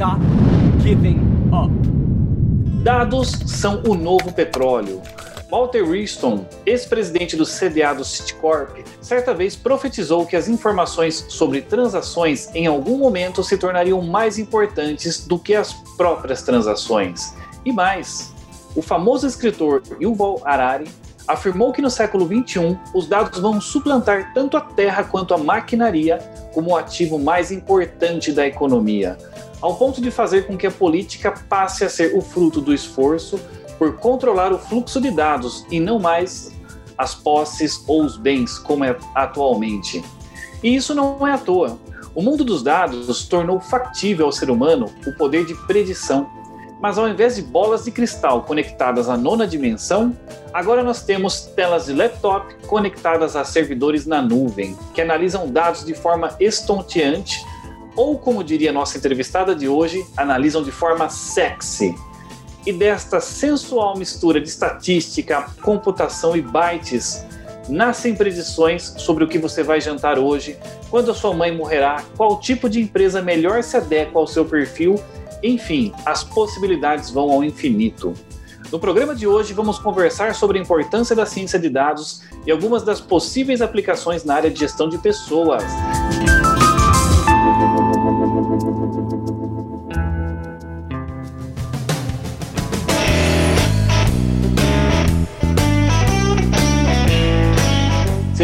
Stop giving up. Dados são o novo petróleo. Walter Wriston, ex-presidente do CDA do Citicorp, certa vez profetizou que as informações sobre transações em algum momento se tornariam mais importantes do que as próprias transações. E mais, o famoso escritor Yuval Harari afirmou que no século XXI os dados vão suplantar tanto a terra quanto a maquinaria como o ativo mais importante da economia, ao ponto de fazer com que a política passe a ser o fruto do esforço por controlar o fluxo de dados e não mais as posses ou os bens como é atualmente. E isso não é à toa. O mundo dos dados tornou factível ao ser humano o poder de predição. Mas ao invés de bolas de cristal conectadas à nona dimensão, agora nós temos telas de laptop conectadas a servidores na nuvem, que analisam dados de forma estonteante ou, como diria nossa entrevistada de hoje, analisam de forma sexy. E desta sensual mistura de estatística, computação e bytes, nascem predições sobre o que você vai jantar hoje, quando a sua mãe morrerá, qual tipo de empresa melhor se adequa ao seu perfil, enfim, as possibilidades vão ao infinito. No programa de hoje, vamos conversar sobre a importância da ciência de dados e algumas das possíveis aplicações na área de gestão de pessoas.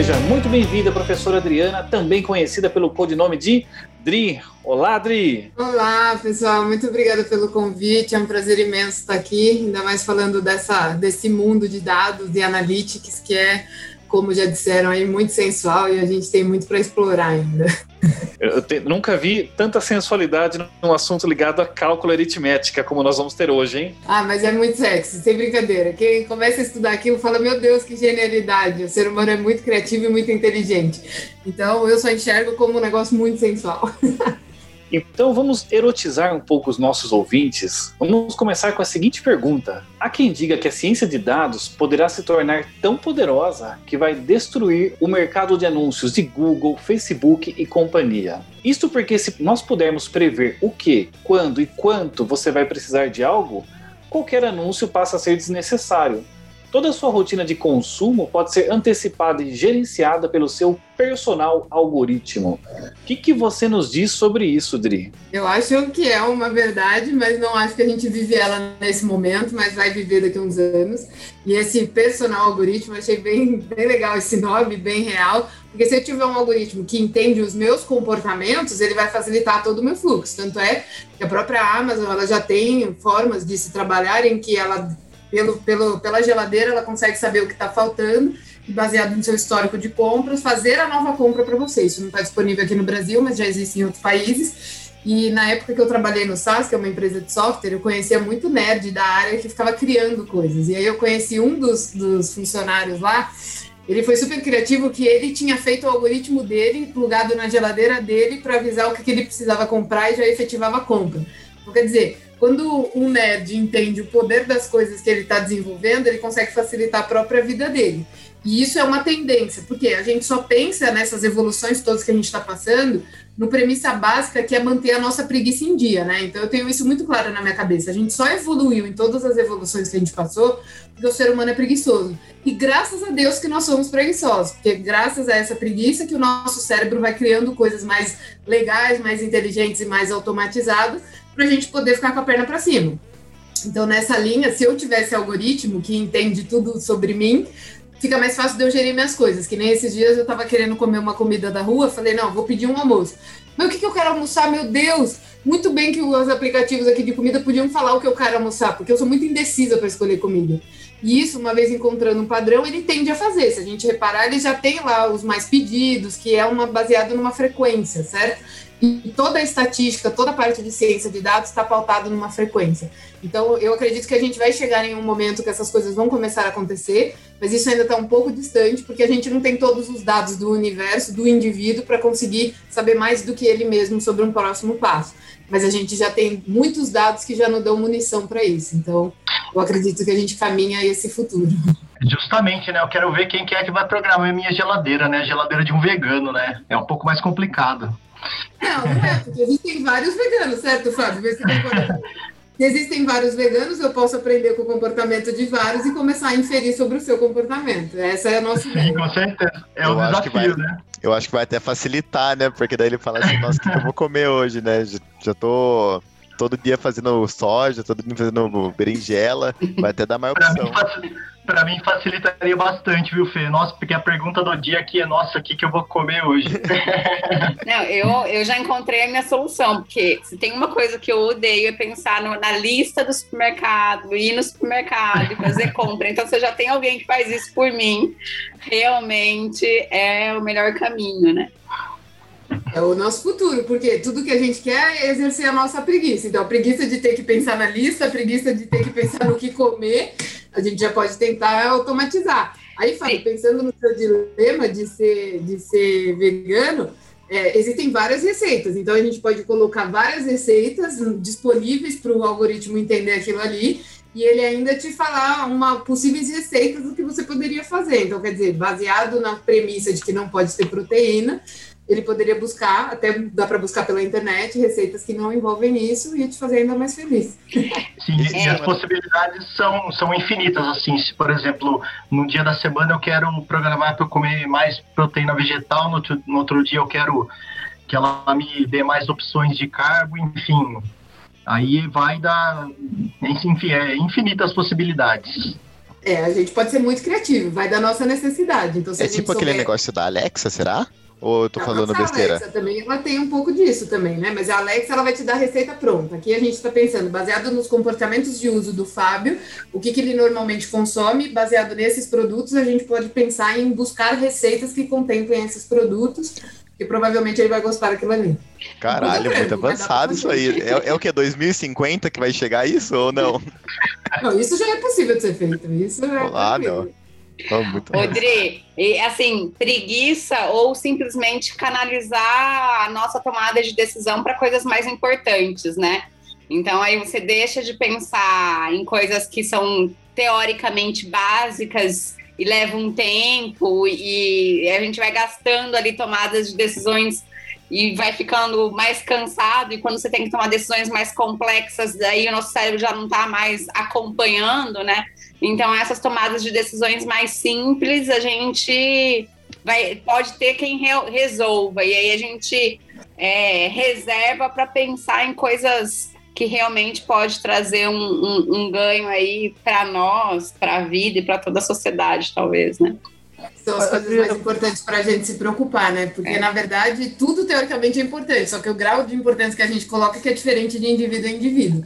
Seja muito bem-vinda, professora Adriana, também conhecida pelo codinome de Dri. Olá, Dri! Olá, pessoal, muito obrigada pelo convite. É um prazer imenso estar aqui, ainda mais falando dessa, desse mundo de dados e analytics que é, como já disseram aí, muito sensual e a gente tem muito para explorar ainda. Eu te, nunca vi tanta sensualidade num assunto ligado a cálculo aritmética como nós vamos ter hoje, hein? Ah, mas é muito sexy, sem brincadeira. Quem começa a estudar aquilo fala: Meu Deus, que genialidade! O ser humano é muito criativo e muito inteligente. Então eu só enxergo como um negócio muito sensual. Então vamos erotizar um pouco os nossos ouvintes. Vamos começar com a seguinte pergunta: Há quem diga que a ciência de dados poderá se tornar tão poderosa que vai destruir o mercado de anúncios de Google, Facebook e companhia. Isto porque, se nós pudermos prever o que, quando e quanto você vai precisar de algo, qualquer anúncio passa a ser desnecessário. Toda a sua rotina de consumo pode ser antecipada e gerenciada pelo seu personal algoritmo. O que, que você nos diz sobre isso, Dri? Eu acho que é uma verdade, mas não acho que a gente vive ela nesse momento, mas vai viver daqui a uns anos. E esse personal algoritmo, achei bem, bem legal esse nome, bem real, porque se eu tiver um algoritmo que entende os meus comportamentos, ele vai facilitar todo o meu fluxo. Tanto é que a própria Amazon ela já tem formas de se trabalhar em que ela pelo, pelo, pela geladeira, ela consegue saber o que está faltando e, baseado no seu histórico de compras, fazer a nova compra para você. Isso não está disponível aqui no Brasil, mas já existe em outros países. E na época que eu trabalhei no SAS, que é uma empresa de software, eu conhecia muito nerd da área que ficava criando coisas. E aí eu conheci um dos, dos funcionários lá, ele foi super criativo que ele tinha feito o algoritmo dele, plugado na geladeira dele, para avisar o que, que ele precisava comprar e já efetivava a compra. Então, quer dizer, quando um nerd entende o poder das coisas que ele está desenvolvendo, ele consegue facilitar a própria vida dele. E isso é uma tendência, porque a gente só pensa nessas evoluções todas que a gente está passando no premissa básica que é manter a nossa preguiça em dia, né? Então eu tenho isso muito claro na minha cabeça. A gente só evoluiu em todas as evoluções que a gente passou porque o ser humano é preguiçoso. E graças a Deus que nós somos preguiçosos, porque graças a essa preguiça que o nosso cérebro vai criando coisas mais legais, mais inteligentes e mais automatizadas para a gente poder ficar com a perna para cima. Então, nessa linha, se eu tivesse algoritmo que entende tudo sobre mim, fica mais fácil de eu gerir minhas coisas. Que nem esses dias eu estava querendo comer uma comida da rua, falei, não, vou pedir um almoço. Mas o que, que eu quero almoçar? Meu Deus! Muito bem que os aplicativos aqui de comida podiam falar o que eu quero almoçar, porque eu sou muito indecisa para escolher comida. E isso, uma vez encontrando um padrão, ele tende a fazer. Se a gente reparar, ele já tem lá os mais pedidos, que é uma baseado numa frequência, certo? E toda a estatística, toda a parte de ciência de dados está pautada numa frequência. Então, eu acredito que a gente vai chegar em um momento que essas coisas vão começar a acontecer, mas isso ainda está um pouco distante, porque a gente não tem todos os dados do universo, do indivíduo, para conseguir saber mais do que ele mesmo sobre um próximo passo. Mas a gente já tem muitos dados que já nos dão munição para isso. Então, eu acredito que a gente caminha esse futuro. Justamente, né? Eu quero ver quem que é que vai programar a minha geladeira, né? A geladeira de um vegano, né? É um pouco mais complicado. Não, não é, porque existem vários veganos, certo, Fábio? Vê se Se existem vários veganos, eu posso aprender com o comportamento de vários e começar a inferir sobre o seu comportamento. Essa é a nossa ideia. Sim, com certeza. É o Eu acho que desafio, vai- né? Eu acho que vai até facilitar, né? Porque daí ele fala assim, nossa, o que, eu vou comer hoje, né? Já, já tô todo dia fazendo soja, todo dia fazendo berinjela, vai até dar mais opção. Pra mim facilitaria bastante, viu, Fê? Nossa, porque a pergunta do dia aqui é, nossa, o que, que eu vou comer hoje? Não, eu, eu já encontrei a minha solução, porque se tem uma coisa que eu odeio é pensar no- na lista do supermercado, ir no supermercado e fazer compra. Então, se já tem alguém que faz isso por mim, realmente é o melhor caminho, né? É o nosso futuro, porque tudo que a gente quer é exercer a nossa preguiça. Então, a preguiça de ter que pensar na lista, a preguiça de ter que pensar no que comer, a gente já pode tentar automatizar. Aí, Fábio, Sim. pensando no seu dilema de ser, de ser vegano, é, existem várias receitas. Então, a gente pode colocar várias receitas disponíveis para o algoritmo entender aquilo ali e ele ainda te falar uma possíveis receitas do que você poderia fazer. Então, quer dizer, baseado na premissa de que não pode ter proteína, ele poderia buscar, até dá para buscar pela internet, receitas que não envolvem isso e te fazer ainda mais feliz. Sim, e É. as possibilidades são, são infinitas, assim, se, por exemplo, no dia da semana eu quero programar para eu comer mais proteína vegetal, no outro, no outro dia eu quero que ela me dê mais opções de carbo, enfim, aí vai dar, enfim, é infinitas possibilidades. É, a gente pode ser muito criativo, vai da nossa necessidade. Então, se É a gente tipo aquele souber- negócio da Alexa, será? Ou eu tô falando besteira? Alexa também, ela tem um pouco disso também, né? Mas a Alexa, ela vai te dar a receita pronta. Aqui a gente está pensando, baseado nos comportamentos de uso do Fábio, o que, que ele normalmente consome, baseado nesses produtos, a gente pode pensar em buscar receitas que contemplem esses produtos, que provavelmente ele vai gostar daquilo ali. Caralho, Muito dar avançado isso aí. É, é o que? 2050 que vai chegar isso ou não? Não, isso já é possível de ser feito. Isso é Olá, tranquilo. Oh, e assim, preguiça ou simplesmente canalizar a nossa tomada de decisão para coisas mais importantes, né? Então aí você deixa de pensar em coisas que são teoricamente básicas e levam um tempo e a gente vai gastando ali tomadas de decisões e vai ficando mais cansado e quando você tem que tomar decisões mais complexas, daí o nosso cérebro já não está mais acompanhando, né? Então, essas tomadas de decisões mais simples, a gente vai, pode ter quem re- resolva. E aí a gente é, reserva para pensar em coisas que realmente pode trazer um, um- um ganho aí para nós, para a vida e para toda a sociedade, talvez, né? São as coisas mais importantes para a gente se preocupar, né? Porque, É. na verdade, tudo teoricamente é importante, só que o grau de importância que a gente coloca é que é diferente de indivíduo a indivíduo.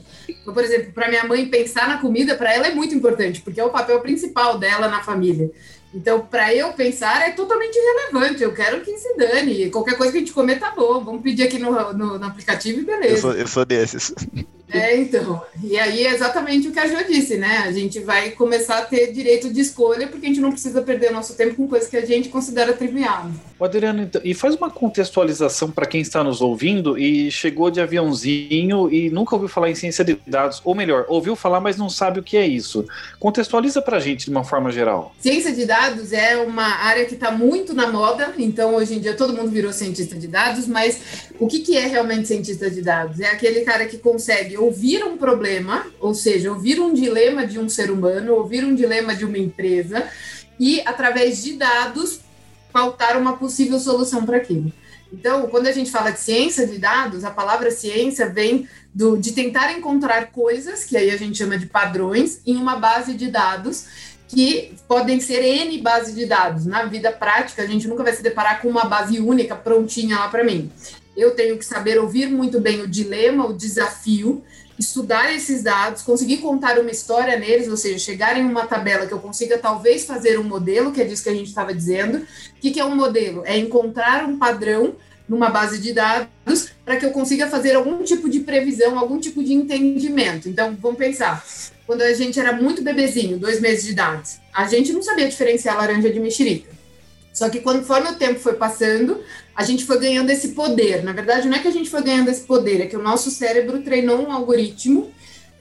Então, por exemplo, para minha mãe pensar na comida, para ela é muito importante, porque é o papel principal dela na família. Então, para eu pensar, é totalmente irrelevante. Eu quero que se dane. Qualquer coisa que a gente comer tá bom. Vamos pedir aqui no, no, no aplicativo e Eu beleza. sou, eu sou desses. É, então. E aí é exatamente o que a Jo disse, né? A gente vai começar a ter direito de escolha, porque a gente não precisa perder nosso tempo com coisas que a gente considera trivial. Ô, Adriano, então, e faz uma contextualização para quem está nos ouvindo e chegou de aviãozinho e nunca ouviu falar em ciência de dados, ou melhor, ouviu falar, mas não sabe o que é isso. Contextualiza para a gente de uma forma geral. Ciência de dados é uma área que está muito na moda, então hoje em dia todo mundo virou cientista de dados, mas o que, que é realmente cientista de dados? É aquele cara que consegue ouvir um problema, ou seja, ouvir um dilema de um ser humano, ouvir um dilema de uma empresa e, através de dados, pautar uma possível solução para aquilo. Então, quando a gente fala de ciência de dados, a palavra ciência vem do, de tentar encontrar coisas, que aí a gente chama de padrões, em uma base de dados que podem ser N bases de dados. Na vida prática, a gente nunca vai se deparar com uma base única prontinha lá para mim. Eu tenho que saber ouvir muito bem o dilema, o desafio, estudar esses dados, conseguir contar uma história neles, ou seja, chegar em uma tabela que eu consiga talvez fazer um modelo, que é disso que a gente estava dizendo. O que, que é um modelo? É encontrar um padrão numa base de dados para que eu consiga fazer algum tipo de previsão, algum tipo de entendimento. Então, vamos pensar. Quando a gente era muito bebezinho, dois meses de idade, a gente não sabia diferenciar laranja de mexerica. Só que conforme o tempo foi passando, a gente foi ganhando esse poder. Na verdade, não é que a gente foi ganhando esse poder, é que o nosso cérebro treinou um algoritmo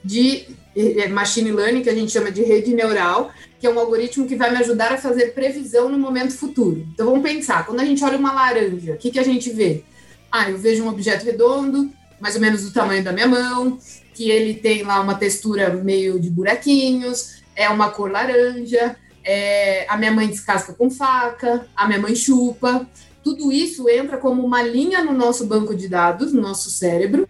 de é, machine learning, que a gente chama de rede neural, que é um algoritmo que vai me ajudar a fazer previsão no momento futuro. Então vamos pensar, quando a gente olha uma laranja, o que, que a gente vê? Ah, eu vejo um objeto redondo, mais ou menos do tamanho da minha mão, que ele tem lá uma textura meio de buraquinhos, é uma cor laranja, é, a minha mãe descasca com faca, a minha mãe chupa. Tudo isso entra como uma linha no nosso banco de dados, no nosso cérebro,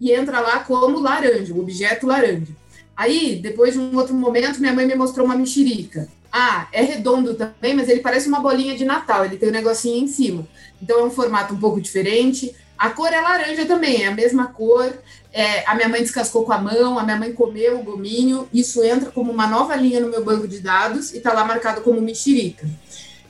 e entra lá como laranja, o objeto laranja. Aí, depois de um outro momento, minha mãe me mostrou uma mexerica. Ah, é redondo também, mas ele parece uma bolinha de Natal, ele tem um negocinho em cima. Então é um formato um pouco diferente. A cor é laranja também, é a mesma cor. É, a minha mãe descascou com a mão, a minha mãe comeu o gominho. Isso entra como uma nova linha no meu banco de dados e está lá marcado como mexerica.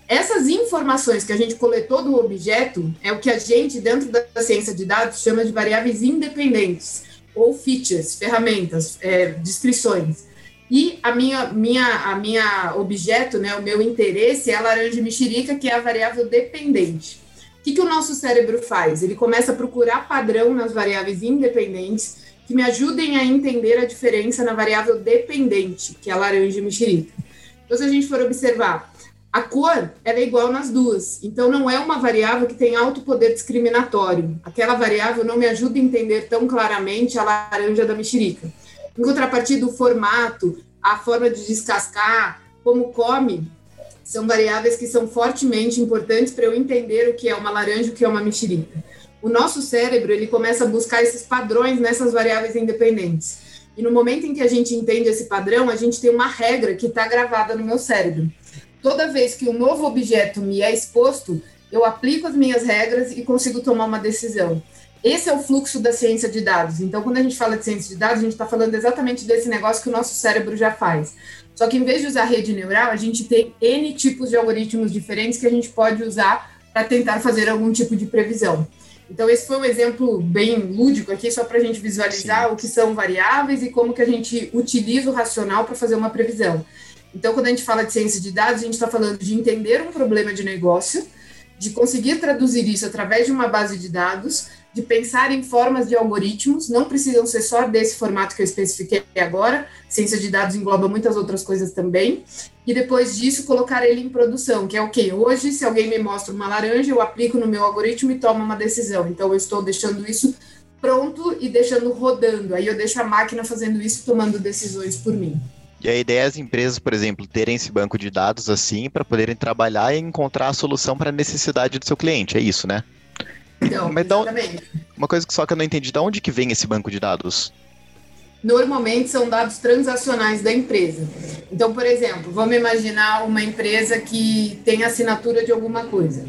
Essas informações que a gente coletou do objeto é o que a gente, dentro da ciência de dados, chama de variáveis independentes ou features, ferramentas, é, descrições. E a minha, minha, a minha objeto, né, o meu interesse é a laranja mexerica, que é a variável dependente. Que, que o nosso cérebro faz? Ele começa a procurar padrão nas variáveis independentes que me ajudem a entender a diferença na variável dependente, que é laranja mexerica. Então, se a gente for observar, a cor é igual nas duas, então não é uma variável que tem alto poder discriminatório. Aquela variável não me ajuda a entender tão claramente a laranja da mexerica. Em contrapartida, o formato, a forma de descascar, como come, são variáveis que são fortemente importantes para eu entender o que é uma laranja e o que é uma mexerica. O nosso cérebro ele começa a buscar esses padrões nessas variáveis independentes. E no momento em que a gente entende esse padrão, a gente tem uma regra que está gravada no meu cérebro toda vez que um novo objeto me é exposto, eu aplico as minhas regras e consigo tomar uma decisão. Esse é o fluxo da ciência de dados. Então, quando a gente fala de ciência de dados, a gente está falando exatamente desse negócio que o nosso cérebro já faz. Só que em vez de usar rede neural, a gente tem N tipos de algoritmos diferentes que a gente pode usar para tentar fazer algum tipo de previsão. Então, esse foi um exemplo bem lúdico aqui, só para a gente visualizar Sim. o que são variáveis e como que a gente utiliza o racional para fazer uma previsão. Então, quando a gente fala de ciência de dados, a gente está falando de entender um problema de negócio, de conseguir traduzir isso através de uma base de dados, de pensar em formas de algoritmos, não precisam ser só desse formato que eu especifiquei agora, ciência de dados engloba muitas outras coisas também, e depois disso colocar ele em produção, que é o okay, que hoje, se alguém me mostra uma laranja, eu aplico no meu algoritmo e tomo uma decisão. Então, eu estou deixando isso pronto e deixando rodando. Aí eu deixo a máquina fazendo isso, tomando decisões por mim. E a ideia é as empresas, por exemplo, terem esse banco de dados assim para poderem trabalhar e encontrar a solução para a necessidade do seu cliente. É isso, né? Então, Mas então, uma coisa que só que eu não entendi, de onde que vem esse banco de dados? Normalmente são dados transacionais da empresa. Então, por exemplo, vamos imaginar uma empresa que tem assinatura de alguma coisa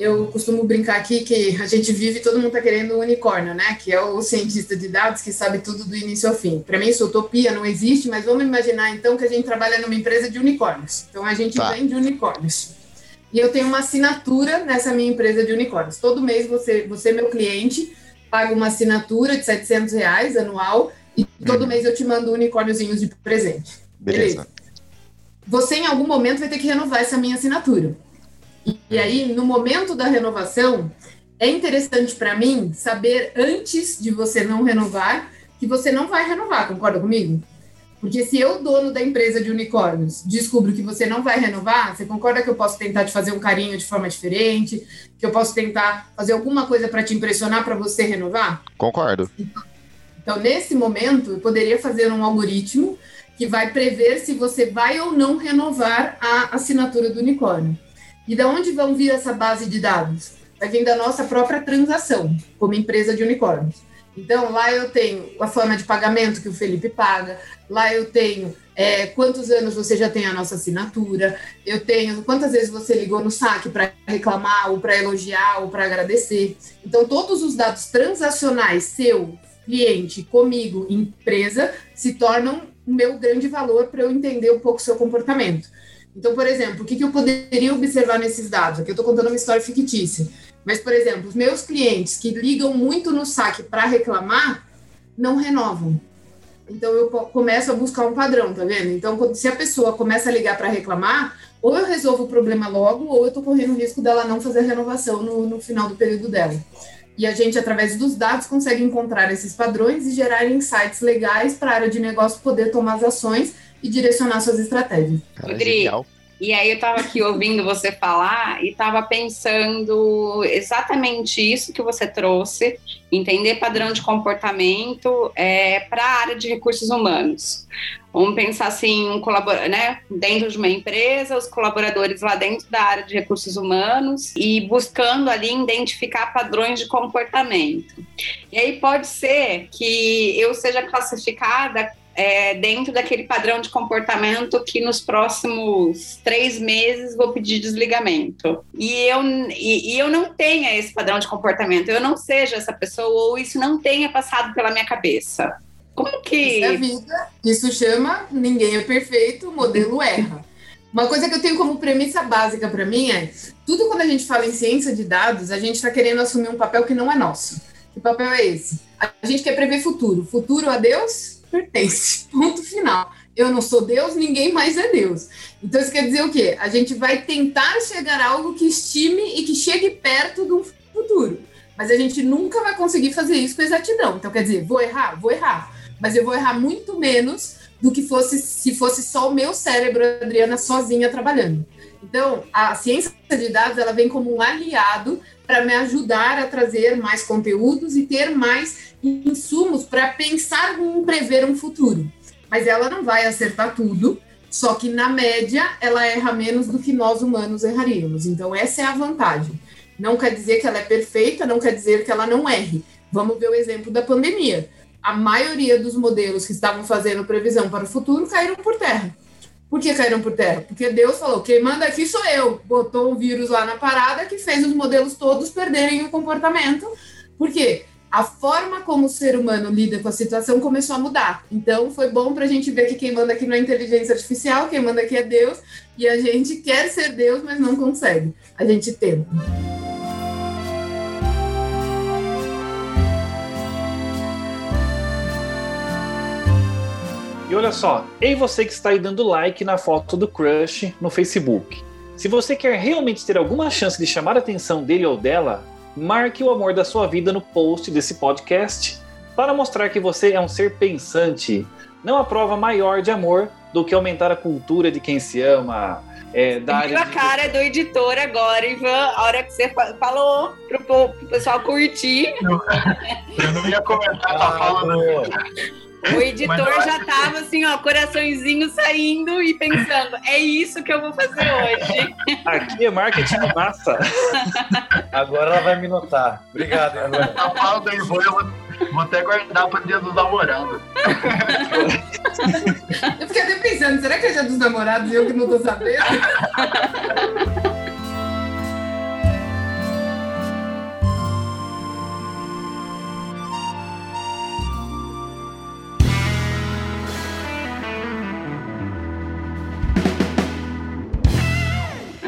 eu costumo brincar aqui que a gente vive, todo mundo está querendo um unicórnio, né? Que é o cientista de dados que sabe tudo do início ao fim. Para mim, isso é utopia, não existe, mas vamos imaginar então que a gente trabalha numa empresa de unicórnios. Então a gente tá. vende unicórnios. E eu tenho uma assinatura nessa minha empresa de unicórnios. Todo mês você, você meu cliente, paga uma assinatura de 700 reais anual e todo uhum. mês eu te mando unicórniozinhos de presente. Beleza. Beleza. Você em algum momento vai ter que renovar essa minha assinatura. E aí, no momento da renovação, é interessante para mim saber antes de você não renovar que você não vai renovar, concorda comigo? Porque se eu, dono da empresa de unicórnios, descubro que você não vai renovar, você concorda que eu posso tentar te fazer um carinho de forma diferente? Que eu posso tentar fazer alguma coisa para te impressionar para você renovar? Concordo. Então, nesse momento, eu poderia fazer um algoritmo que vai prever se você vai ou não renovar a assinatura do unicórnio. E da onde vão vir essa base de dados? Vai vir da nossa própria transação, como empresa de unicórnios. Então, lá eu tenho a forma de pagamento que o Felipe paga, lá eu tenho é, quantos anos você já tem a nossa assinatura, eu tenho quantas vezes você ligou no saque para reclamar, ou para elogiar, ou para agradecer. Então, todos os dados transacionais seu, cliente, comigo, empresa, se tornam o meu grande valor para eu entender um pouco o seu comportamento. Então, por exemplo, o que, que eu poderia observar nesses dados? Aqui eu estou contando uma história fictícia. Mas, por exemplo, os meus clientes que ligam muito no saque para reclamar, não renovam. Então, eu começo a buscar um padrão, tá vendo? Então, se a pessoa começa a ligar para reclamar, ou eu resolvo o problema logo, ou eu estou correndo o risco dela não fazer a renovação no, no final do período dela. E a gente, através dos dados, consegue encontrar esses padrões e gerar insights legais para a área de negócio poder tomar as ações e direcionar suas estratégias. Cara, genial. E aí eu estava aqui ouvindo você falar e estava pensando exatamente isso que você trouxe, entender padrão de comportamento é, para a área de recursos humanos. Vamos pensar assim, um colabora, né, dentro de uma empresa, os colaboradores lá dentro da área de recursos humanos e buscando ali identificar padrões de comportamento. E aí pode ser que eu seja classificada é, dentro daquele padrão de comportamento que nos próximos três meses vou pedir desligamento. E eu, e, e, eu não tenha esse padrão de comportamento, eu não seja essa pessoa ou isso não tenha passado pela minha cabeça. Como que. Isso é vida. Isso chama ninguém é perfeito, o modelo erra. Uma coisa que eu tenho como premissa básica para mim é: tudo quando a gente fala em ciência de dados, a gente está querendo assumir um papel que não é nosso. Que papel é esse? A gente quer prever futuro. Futuro a Deus? Pertence. Ponto final. Eu não sou Deus, ninguém mais é Deus. Então isso quer dizer o quê? A gente vai tentar chegar a algo que estime e que chegue perto do futuro. Mas a gente nunca vai conseguir fazer isso com exatidão. Então quer dizer, vou errar? Vou errar. Mas eu vou errar muito menos do que fosse se fosse só o meu cérebro, Adriana, sozinha trabalhando. Então, a ciência de dados ela vem como um aliado para me ajudar a trazer mais conteúdos e ter mais insumos para pensar em prever um futuro. Mas ela não vai acertar tudo, só que na média ela erra menos do que nós humanos erraríamos. Então essa é a vantagem. Não quer dizer que ela é perfeita, não quer dizer que ela não erre. Vamos ver o exemplo da pandemia. A maioria dos modelos que estavam fazendo previsão para o futuro caíram por terra. Por que caíram por terra? Porque Deus falou: quem manda aqui sou eu. Botou o vírus lá na parada que fez os modelos todos perderem o comportamento. Por quê? A forma como o ser humano lida com a situação começou a mudar. Então, foi bom para a gente ver que quem manda aqui não é inteligência artificial, quem manda aqui é Deus, e a gente quer ser Deus, mas não consegue. A gente tenta. E olha só, ei você que está aí dando like na foto do crush no Facebook. Se você quer realmente ter alguma chance de chamar a atenção dele ou dela, marque o amor da sua vida no post desse podcast para mostrar que você é um ser pensante. Não há prova maior de amor do que aumentar a cultura de quem se ama. É, da Viu a de... cara do editor agora, Ivan, a hora que você falou pro, pro pessoal curtir. Eu não ia comentar, tá falando. O editor já tava assim, ó, coraçãozinho saindo e pensando, é isso que eu vou fazer hoje. Aqui é marketing massa. Agora ela vai me notar. Obrigado, Ivan. Falando aí, vou, eu vou até guardar para dia dos namorados. Eu fiquei até pensando, será que é dia dos namorados e eu que não tô sabendo?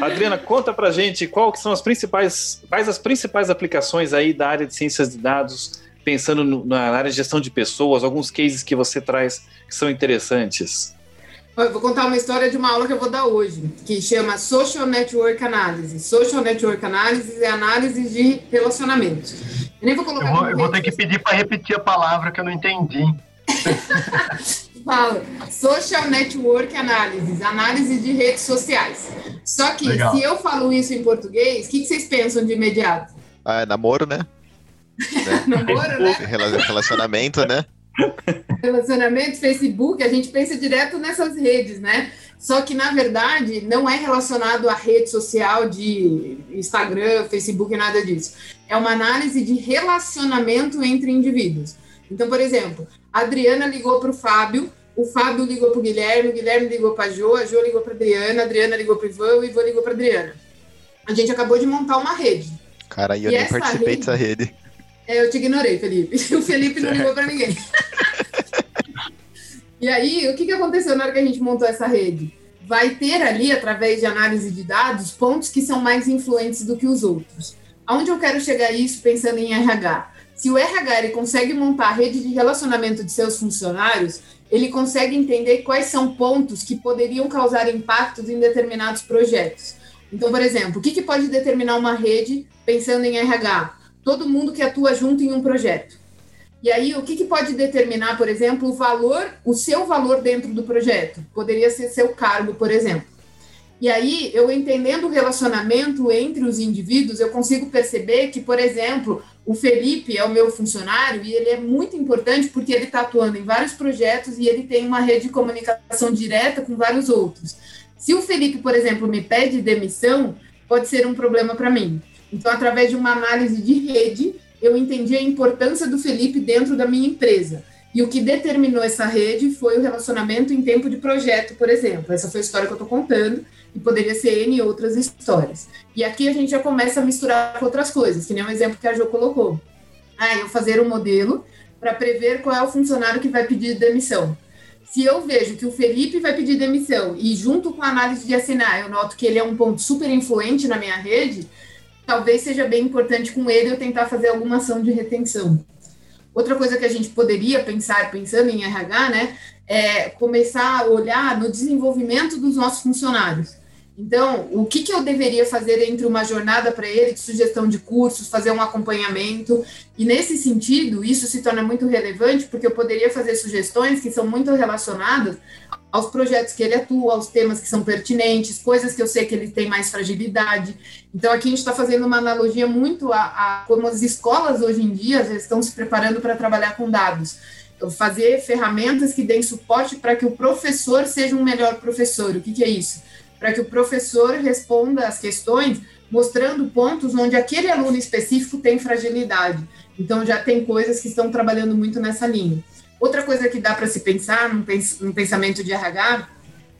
Adriana, conta pra gente qual que são as principais, quais as principais aplicações aí da área de ciências de dados, pensando no, na área de gestão de pessoas, alguns cases que você traz que são interessantes. Eu vou contar uma história de uma aula que eu vou dar hoje, que chama Social Network Analysis. Social Network Analysis é análise de relacionamentos. Eu nem vou colocar. Eu vou, eu vou ter que pedir para repetir a palavra que eu não entendi. Fala. Social Network Analysis, análise de redes sociais. Só que Legal. se eu falo isso em português, o que, que vocês pensam de imediato? Ah, é namoro, né? né? namoro, né? Relacionamento, né? Relacionamento, Facebook, a gente pensa direto nessas redes, né? Só que, na verdade, não é relacionado à rede social de Instagram, Facebook, nada disso. É uma análise de relacionamento entre indivíduos. Então, por exemplo, a Adriana ligou para o Fábio, o Fábio ligou para o Guilherme, o Guilherme ligou para a Jo, a Jo ligou para a Adriana, a Adriana ligou para o Ivan, o Ivan ligou para a Adriana. A gente acabou de montar uma rede. Cara, eu e nem participei rede... dessa rede. É, eu te ignorei, Felipe. O Felipe não ligou para ninguém. e aí, o que, que aconteceu na hora que a gente montou essa rede? Vai ter ali, através de análise de dados, pontos que são mais influentes do que os outros. Aonde eu quero chegar isso pensando em RH? Se o RH ele consegue montar a rede de relacionamento de seus funcionários, ele consegue entender quais são pontos que poderiam causar impactos em determinados projetos. Então, por exemplo, o que, que pode determinar uma rede pensando em RH? Todo mundo que atua junto em um projeto. E aí, o que, que pode determinar, por exemplo, o valor, o seu valor dentro do projeto? Poderia ser seu cargo, por exemplo. E aí, eu entendendo o relacionamento entre os indivíduos, eu consigo perceber que, por exemplo, o Felipe é o meu funcionário e ele é muito importante porque ele está atuando em vários projetos e ele tem uma rede de comunicação direta com vários outros. Se o Felipe, por exemplo, me pede demissão, pode ser um problema para mim. Então, através de uma análise de rede, eu entendi a importância do Felipe dentro da minha empresa. E o que determinou essa rede foi o relacionamento em tempo de projeto, por exemplo. Essa foi a história que eu estou contando e poderia ser N outras histórias. E aqui a gente já começa a misturar com outras coisas, que nem um exemplo que a Jo colocou. Ah, eu fazer um modelo para prever qual é o funcionário que vai pedir demissão. Se eu vejo que o Felipe vai pedir demissão e junto com a análise de assinar eu noto que ele é um ponto super influente na minha rede, talvez seja bem importante com ele eu tentar fazer alguma ação de retenção. Outra coisa que a gente poderia pensar, pensando em RH, né, é começar a olhar no desenvolvimento dos nossos funcionários. Então, o que, que eu deveria fazer entre uma jornada para ele de sugestão de cursos, fazer um acompanhamento? E nesse sentido, isso se torna muito relevante porque eu poderia fazer sugestões que são muito relacionadas aos projetos que ele atua, aos temas que são pertinentes, coisas que eu sei que ele tem mais fragilidade. Então, aqui a gente está fazendo uma analogia muito a, a, como as escolas hoje em dia estão se preparando para trabalhar com dados. Fazer ferramentas que deem suporte para que o professor seja um melhor professor. O que, que é isso? Para que o professor responda as questões mostrando pontos onde aquele aluno específico tem fragilidade. Então, já tem coisas que estão trabalhando muito nessa linha. Outra coisa que dá para se pensar num pensamento de RH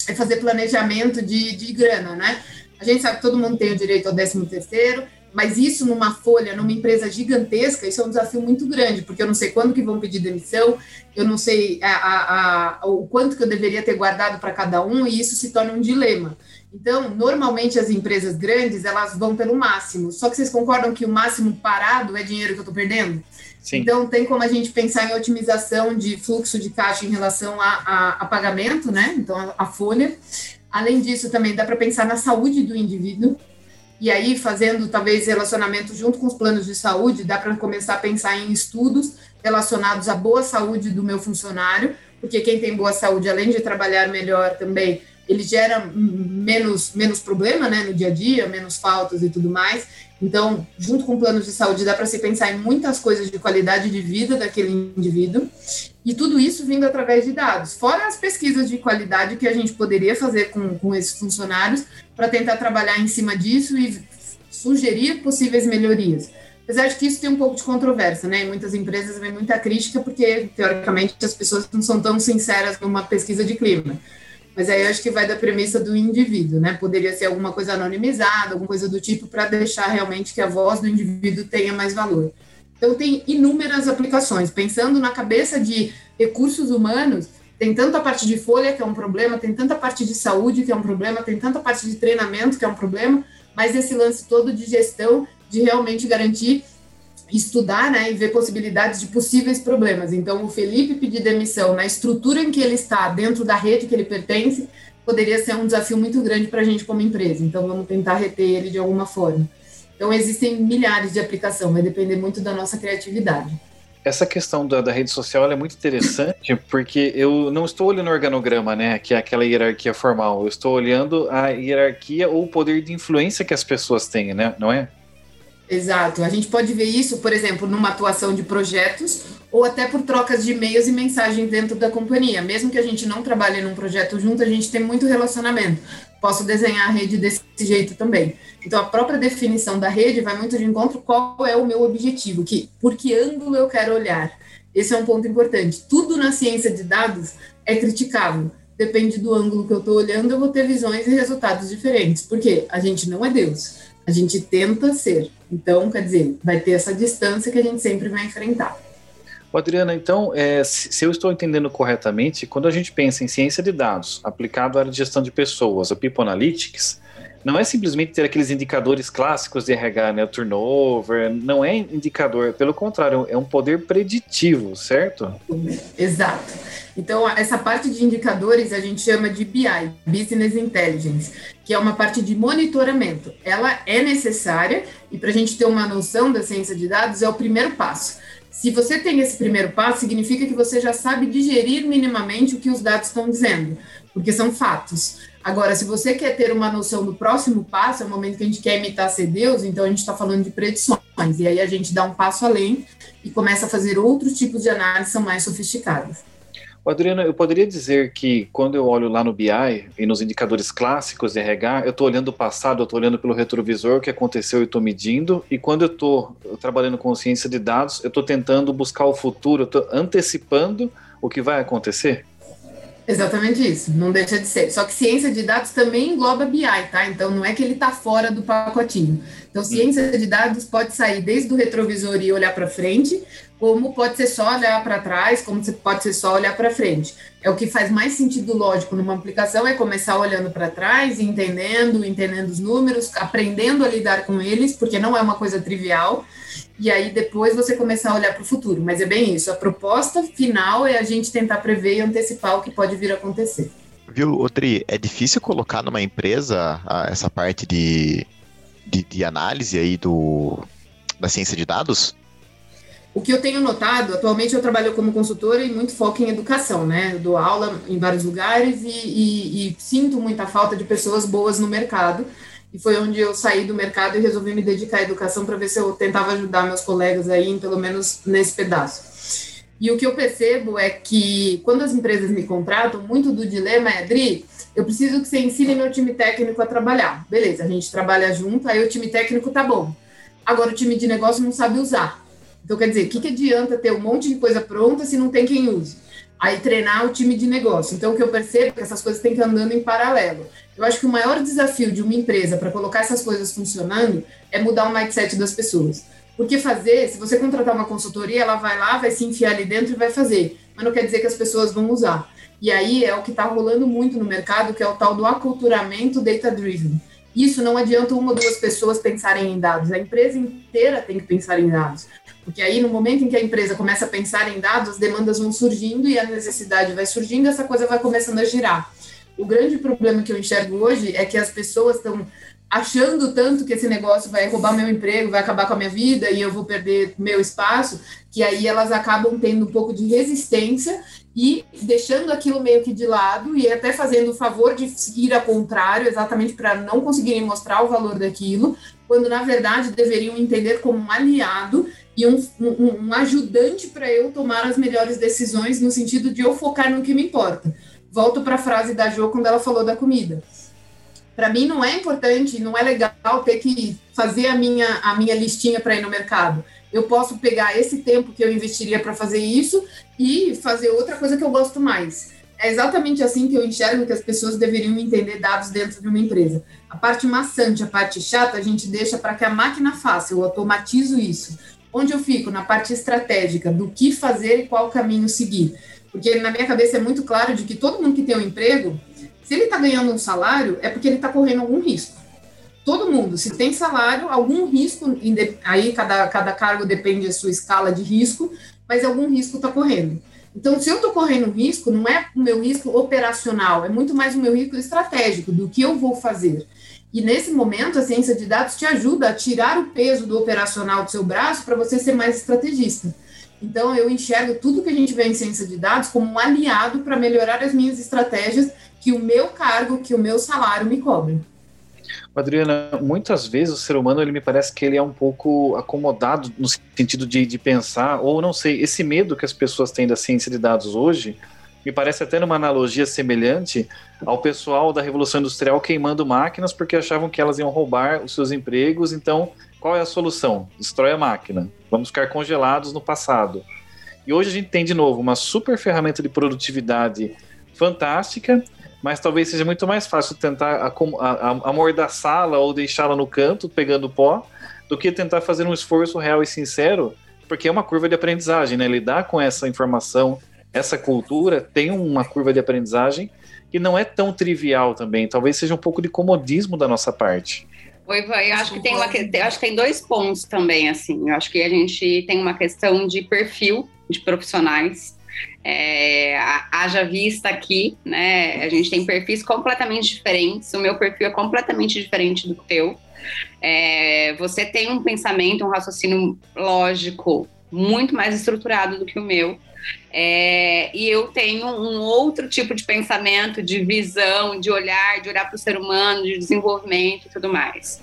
é fazer planejamento de, de grana, né? A gente sabe que todo mundo tem o direito ao 13 terceiro, mas isso numa folha, numa empresa gigantesca, isso é um desafio muito grande, porque eu não sei quando que vão pedir demissão, eu não sei a, a, a, o quanto que eu deveria ter guardado para cada um, e isso se torna um dilema. Então, normalmente as empresas grandes, elas vão pelo máximo. Só que vocês concordam que o máximo parado é dinheiro que eu estou perdendo? Sim. Então, tem como a gente pensar em otimização de fluxo de caixa em relação a, a, a pagamento, né? Então, a, a folha. Além disso, também dá para pensar na saúde do indivíduo. E aí, fazendo talvez relacionamento junto com os planos de saúde, dá para começar a pensar em estudos relacionados à boa saúde do meu funcionário, porque quem tem boa saúde, além de trabalhar melhor também, ele gera menos, menos problema né, no dia a dia, menos faltas e tudo mais. Então, junto com planos de saúde, dá para se pensar em muitas coisas de qualidade de vida daquele indivíduo, e tudo isso vindo através de dados, fora as pesquisas de qualidade que a gente poderia fazer com, com esses funcionários para tentar trabalhar em cima disso e sugerir possíveis melhorias. Apesar de que isso tem um pouco de controvérsia, né? Em muitas empresas vem muita crítica, porque, teoricamente, as pessoas não são tão sinceras numa pesquisa de clima. Mas aí acho que vai da premissa do indivíduo, né? Poderia ser alguma coisa anonimizada, alguma coisa do tipo, para deixar realmente que a voz do indivíduo tenha mais valor. Então, tem inúmeras aplicações. Pensando na cabeça de recursos humanos, tem tanta parte de folha que é um problema, tem tanta parte de saúde que é um problema, tem tanta parte de treinamento que é um problema, mas esse lance todo de gestão, de realmente garantir estudar né, e ver possibilidades de possíveis problemas. Então, o Felipe pedir demissão na estrutura em que ele está, dentro da rede que ele pertence, poderia ser um desafio muito grande para a gente como empresa. Então, vamos tentar reter ele de alguma forma. Então, existem milhares de aplicações, vai depender muito da nossa criatividade. Essa questão da, da rede social é muito interessante, porque eu não estou olhando o organograma, né, que é aquela hierarquia formal, eu estou olhando a hierarquia ou o poder de influência que as pessoas têm, né, não é? Exato. A gente pode ver isso, por exemplo, numa atuação de projetos ou até por trocas de e-mails e mensagens dentro da companhia. Mesmo que a gente não trabalhe num projeto junto, a gente tem muito relacionamento. Posso desenhar a rede desse jeito também. Então, a própria definição da rede vai muito de encontro qual é o meu objetivo, que por que ângulo eu quero olhar. Esse é um ponto importante. Tudo na ciência de dados é criticável. Depende do ângulo que eu estou olhando, eu vou ter visões e resultados diferentes. Porque a gente não é Deus A gente tenta ser. Então, quer dizer, vai ter essa distância que a gente sempre vai enfrentar. Adriana, então, é, se eu estou entendendo corretamente, quando a gente pensa em ciência de dados aplicado à gestão de pessoas, o People Analytics, não é simplesmente ter aqueles indicadores clássicos de RH, né, o turnover, não é indicador, pelo contrário, é um poder preditivo, certo? Exato. Então, essa parte de indicadores a gente chama de BI, Business Intelligence, que é uma parte de monitoramento. Ela é necessária e para a gente ter uma noção da ciência de dados é o primeiro passo. Se você tem esse primeiro passo, significa que você já sabe digerir minimamente o que os dados estão dizendo, porque são fatos. Agora, se você quer ter uma noção do próximo passo, é o momento que a gente quer imitar ser Deus, então a gente está falando de predições. E aí a gente dá um passo além e começa a fazer outros tipos de análise são mais sofisticadas. Adriano, eu poderia dizer que quando eu olho lá no BI e nos indicadores clássicos de RH, eu estou olhando o passado, eu estou olhando pelo retrovisor, o que aconteceu e estou medindo, e quando eu estou trabalhando com ciência de dados, eu estou tentando buscar o futuro, eu estou antecipando o que vai acontecer? Exatamente isso, não deixa de ser. Só que ciência de dados também engloba BI, tá? Então não é que ele está fora do pacotinho. Então, ciência de dados pode sair desde o retrovisor e olhar para frente, como pode ser só olhar para trás, como pode ser só olhar para frente. É o que faz mais sentido lógico numa aplicação é começar olhando para trás, entendendo, entendendo os números, aprendendo a lidar com eles, porque não é uma coisa trivial. E aí depois você começar a olhar para o futuro. Mas é bem isso. A proposta final é a gente tentar prever e antecipar o que pode vir a acontecer. Viu, Otri, é difícil colocar numa empresa essa parte de, de, de análise aí do, da ciência de dados? O que eu tenho notado, atualmente eu trabalho como consultora e muito foco em educação, né? Eu dou aula em vários lugares e, e, e, sinto muita falta de pessoas boas no mercado. E foi onde eu saí do mercado e resolvi me dedicar à educação para ver se eu tentava ajudar meus colegas aí, pelo menos nesse pedaço. E o que eu percebo é que quando as empresas me contratam, muito do dilema é, Adri, eu preciso que você ensine meu time técnico a trabalhar. Beleza, a gente trabalha junto, aí o time técnico tá bom. Agora o time de negócio não sabe usar. Então, quer dizer, o que, que adianta ter um monte de coisa pronta se não tem quem use? Aí treinar o time de negócio. Então, o que eu percebo é que essas coisas têm que andando em paralelo. Eu acho que o maior desafio de uma empresa para colocar essas coisas funcionando é mudar o mindset das pessoas. Porque fazer, se você contratar uma consultoria, ela vai lá, vai se enfiar ali dentro e vai fazer. Mas não quer dizer que as pessoas vão usar. E aí é o que está rolando muito no mercado, que é o tal do aculturamento data-driven. Isso não adianta uma ou duas pessoas pensarem em dados, a empresa inteira tem que pensar em dados. Porque aí, no momento em que a empresa começa a pensar em dados, as demandas vão surgindo e a necessidade vai surgindo, essa coisa vai começando a girar. O grande problema que eu enxergo hoje é que as pessoas estão achando tanto que esse negócio vai roubar meu emprego, vai acabar com a minha vida e eu vou perder meu espaço, que aí elas acabam tendo um pouco de resistência e deixando aquilo meio que de lado e até fazendo o favor de ir ao contrário, exatamente para não conseguirem mostrar o valor daquilo, quando na verdade deveriam entender como um aliado e um, um, um ajudante para eu tomar as melhores decisões no sentido de eu focar no que me importa. Volto para a frase da Jo quando ela falou da comida. Para mim não é importante, não é legal ter que fazer a minha, a minha listinha para ir no mercado. Eu posso pegar esse tempo que eu investiria para fazer isso e fazer outra coisa que eu gosto mais. É exatamente assim que eu enxergo que as pessoas deveriam entender dados dentro de uma empresa. A parte maçante, a parte chata, a gente deixa para que a máquina faça, eu automatizo isso. Onde eu fico? Na parte estratégica, do que fazer e qual caminho seguir. Porque na minha cabeça é muito claro de que todo mundo que tem um emprego, se ele está ganhando um salário, é porque ele está correndo algum risco. Todo mundo, se tem salário, algum risco, aí cada, cada cargo depende da sua escala de risco, mas algum risco está correndo. Então, se eu estou correndo risco, não é o meu risco operacional, é muito mais o meu risco estratégico, do que eu vou fazer. E nesse momento, a ciência de dados te ajuda a tirar o peso do operacional do seu braço para você ser mais estrategista. Então, eu enxergo tudo que a gente vê em ciência de dados como um aliado para melhorar as minhas estratégias que o meu cargo, que o meu salário me cobre. Adriana, muitas vezes o ser humano ele me parece que ele é um pouco acomodado no sentido de, de pensar, ou não sei, esse medo que as pessoas têm da ciência de dados hoje, me parece até numa analogia semelhante ao pessoal da Revolução Industrial queimando máquinas porque achavam que elas iam roubar os seus empregos. Então, qual é a solução? Destrói a máquina. Vamos ficar congelados no passado. E hoje a gente tem de novo uma super ferramenta de produtividade fantástica, mas talvez seja muito mais fácil tentar amordaçá-la ou deixá-la no canto, pegando pó, do que tentar fazer um esforço real e sincero, porque é uma curva de aprendizagem, né? Lidar com essa informação, essa cultura, tem uma curva de aprendizagem que não é tão trivial também. Talvez seja um pouco de comodismo da nossa parte. Oi, eu acho que tem uma, eu acho que tem dois pontos também, assim. Eu acho que a gente tem uma questão de perfil de profissionais é, haja vista aqui, né? A gente tem perfis completamente diferentes. O meu perfil é completamente diferente do teu. É, você tem um pensamento, um raciocínio lógico muito mais estruturado do que o meu. É, e eu tenho um outro tipo de pensamento, de visão, de olhar, de olhar para o ser humano, de desenvolvimento e tudo mais.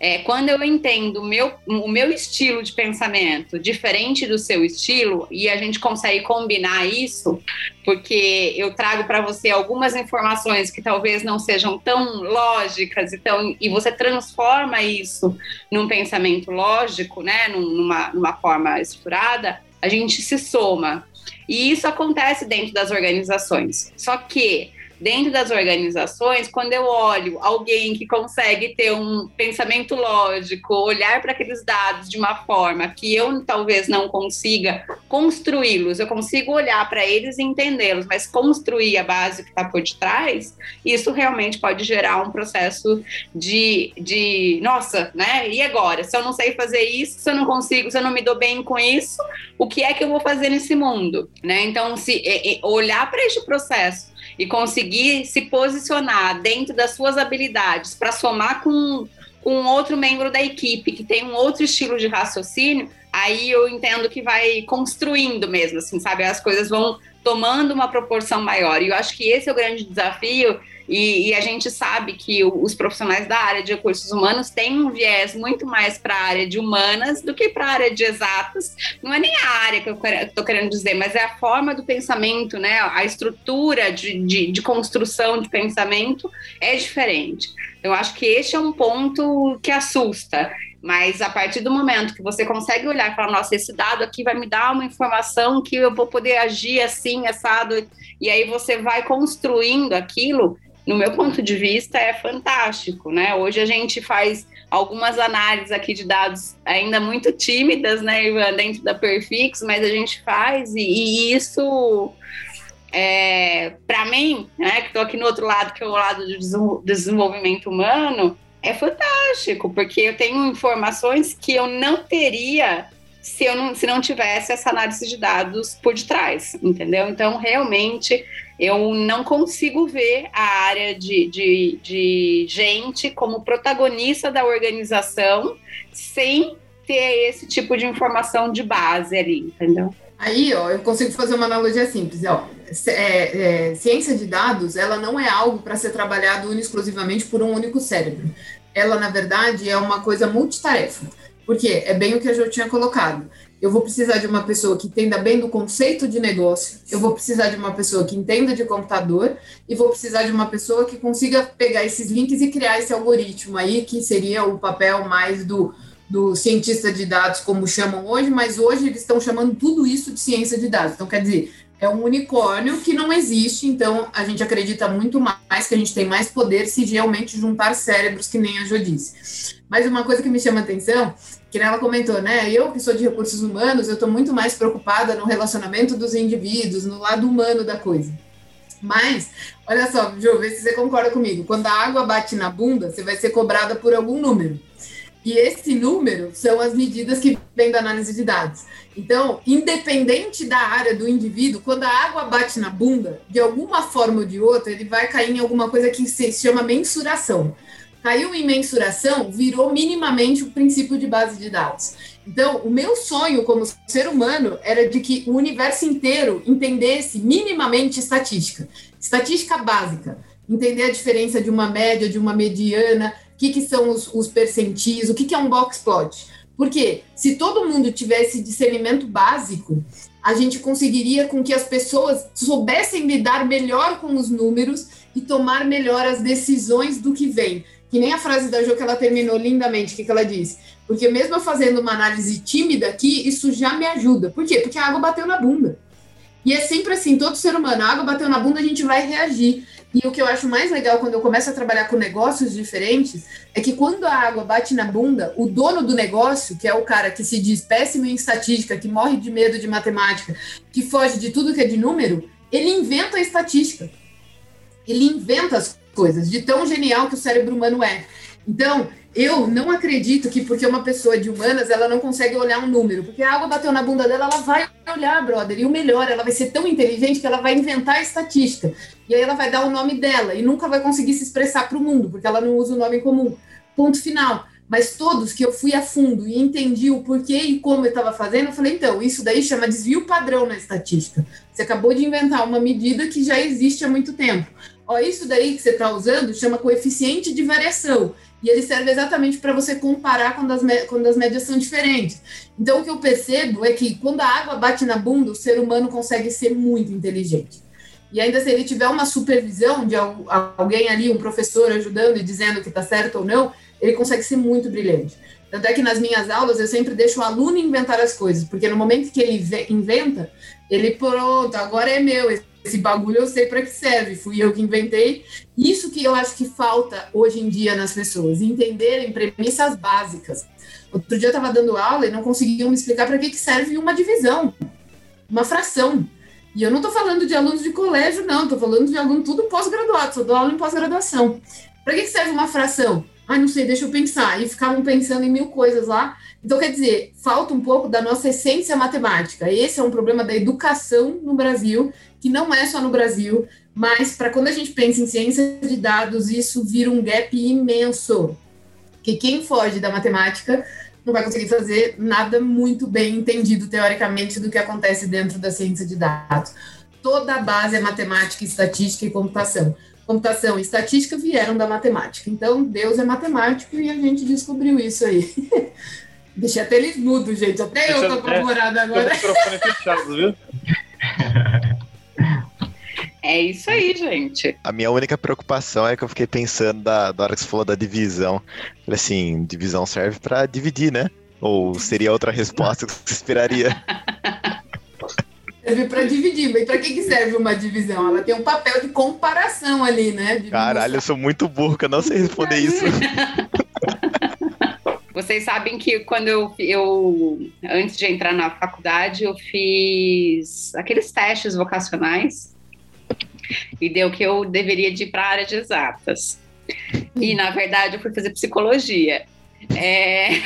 É, quando eu entendo o meu, o meu estilo de pensamento diferente do seu estilo, e a gente consegue combinar isso, porque eu trago para você algumas informações que talvez não sejam tão lógicas, então, e você transforma isso num pensamento lógico, né, numa, numa forma estruturada, a gente se soma. E isso acontece dentro das organizações. Só que dentro das organizações, quando eu olho alguém que consegue ter um pensamento lógico, olhar para aqueles dados de uma forma que eu talvez não consiga construí-los, eu consigo olhar para eles e entendê-los, mas construir a base que está por detrás, isso realmente pode gerar um processo de, de, nossa, né? E agora? Se eu não sei fazer isso, se eu não consigo, se eu não me dou bem com isso, o que é que eu vou fazer nesse mundo, né? Então, se olhar para este processo e conseguir se posicionar dentro das suas habilidades para somar com, um outro membro da equipe que tem um outro estilo de raciocínio, aí eu entendo que vai construindo mesmo, assim, sabe? As coisas vão tomando uma proporção maior. E eu acho que esse é o grande desafio e, e, a gente sabe que os profissionais da área de recursos humanos têm um viés muito mais para a área de humanas do que para a área de exatas. Não é nem a área que eu estou querendo dizer, mas é a forma do pensamento, né? A estrutura de, de, de construção de pensamento é diferente. Eu acho que este é um ponto que assusta. Mas a partir do momento que você consegue olhar e falar, nossa, esse dado aqui vai me dar uma informação que eu vou poder agir assim, assado, e aí você vai construindo aquilo, no meu ponto de vista, é fantástico, né? Hoje a gente faz algumas análises aqui de dados ainda muito tímidas, né, Ivan, dentro da Perfix, mas a gente faz e, e isso, é, para mim, né, que estou aqui no outro lado, que é o lado do desenvolvimento humano, é fantástico, porque eu tenho informações que eu não teria se eu não, se não tivesse essa análise de dados por detrás, entendeu? Então, realmente, eu não consigo ver a área de, de, de gente como protagonista da organização sem ter esse tipo de informação de base ali, entendeu? Aí, ó, eu consigo fazer uma analogia simples, ó. É, é, ciência de dados, ela não é algo para ser trabalhado exclusivamente por um único cérebro. Ela, na verdade, é uma coisa multitarefa. Porque é bem o que eu já tinha colocado. Eu vou precisar de uma pessoa que entenda bem do conceito de negócio, eu vou precisar de uma pessoa que entenda de computador e vou precisar de uma pessoa que consiga pegar esses links e criar esse algoritmo aí, que seria o papel mais do, do cientista de dados, como chamam hoje, mas hoje eles estão chamando tudo isso de ciência de dados. Então, quer dizer, é um unicórnio que não existe, então a gente acredita muito mais que a gente tem mais poder se realmente juntar cérebros, que nem a Jo disse. Mas uma coisa que me chama atenção, que ela comentou, né? Eu que sou de recursos humanos, eu estou muito mais preocupada no relacionamento dos indivíduos, no lado humano da coisa. Mas, olha só, Jo, vê se você concorda comigo. Quando a água bate na bunda, você vai ser cobrada por algum número. E esse número são as medidas que vêm da análise de dados. Então, independente da área do indivíduo, quando a água bate na bunda, de alguma forma ou de outra, ele vai cair em alguma coisa que se chama mensuração. Caiu em mensuração, virou minimamente o princípio de base de dados. Então, o meu sonho como ser humano era de que o universo inteiro entendesse minimamente estatística, estatística básica, entender a diferença de uma média, de uma mediana, que, que são os, os percentis, o que, que é um box plot. Porque se todo mundo tivesse discernimento básico, a gente conseguiria com que as pessoas soubessem lidar melhor com os números e tomar melhor as decisões do que vem. Que nem a frase da Jo que ela terminou lindamente, o que, que ela disse? Porque mesmo fazendo uma análise tímida aqui, isso já me ajuda. Por quê? Porque a água bateu na bunda. E é sempre assim, todo ser humano, a água bateu na bunda, a gente vai reagir. E o que eu acho mais legal quando eu começo a trabalhar com negócios diferentes é que quando a água bate na bunda, o dono do negócio, que é o cara que se diz péssimo em estatística, que morre de medo de matemática, que foge de tudo que é de número, ele inventa a estatística. Ele inventa as coisas, de tão genial que o cérebro humano é. Então, eu não acredito que porque uma pessoa de humanas ela não consegue olhar um número, porque a água bateu na bunda dela, ela vai olhar, brother. E o melhor, ela vai ser tão inteligente que ela vai inventar a estatística. E aí ela vai dar o nome dela e nunca vai conseguir se expressar para o mundo, porque ela não usa o nome comum. Ponto final. Mas todos que eu fui a fundo e entendi o porquê e como eu estava fazendo, eu falei, então, isso daí chama desvio padrão na estatística. Você acabou de inventar uma medida que já existe há muito tempo. Ó, isso daí que você está usando chama coeficiente de variação. E ele serve exatamente para você comparar quando as, quando as médias são diferentes. Então, o que eu percebo é que quando a água bate na bunda, o ser humano consegue ser muito inteligente. E ainda se ele tiver uma supervisão de alguém ali, um professor ajudando e dizendo que está certo ou não, ele consegue ser muito brilhante. Tanto é que nas minhas aulas eu sempre deixo o aluno inventar as coisas, porque no momento que ele inventa, ele, pronto, agora é meu, bagulho eu sei para que serve, fui eu que inventei. Isso que eu acho que falta hoje em dia nas pessoas, entenderem premissas básicas. Outro dia eu estava dando aula e não conseguiam me explicar para que, que serve uma divisão, uma fração. E eu não estou falando de alunos de colégio, não, estou falando de aluno tudo pós-graduado, só dou aula em pós-graduação. Para que, que serve uma fração? Ah, não sei, deixa eu pensar. E ficavam pensando em mil coisas lá. Então, quer dizer, falta um pouco da nossa essência matemática. Esse é um problema da educação no Brasil, que não é só no Brasil, mas para quando a gente pensa em ciência de dados, isso vira um gap imenso. Que quem foge da matemática não vai conseguir fazer nada muito bem entendido teoricamente do que acontece dentro da ciência de dados. Toda a base é matemática, estatística e computação computação e estatística vieram da matemática. Então, Deus é matemático e a gente descobriu isso aí. Deixei até eles mudos, gente. Até Deixa, eu tô apavorada é, agora. O microfone fechado, viu? É isso aí, gente. A minha única preocupação é que eu fiquei pensando da, da hora que você falou da divisão. Falei assim, divisão serve para dividir, né? Ou seria outra resposta que você esperaria? serve para dividir. Mas para que, que serve uma divisão? Ela tem um papel de comparação ali, né? De Caralho, eu sou muito burro, que eu não sei responder isso. Vocês sabem que quando eu, eu, antes de entrar na faculdade, eu fiz aqueles testes vocacionais e deu que eu deveria ir para a área de exatas. E, na verdade, eu fui fazer psicologia. É...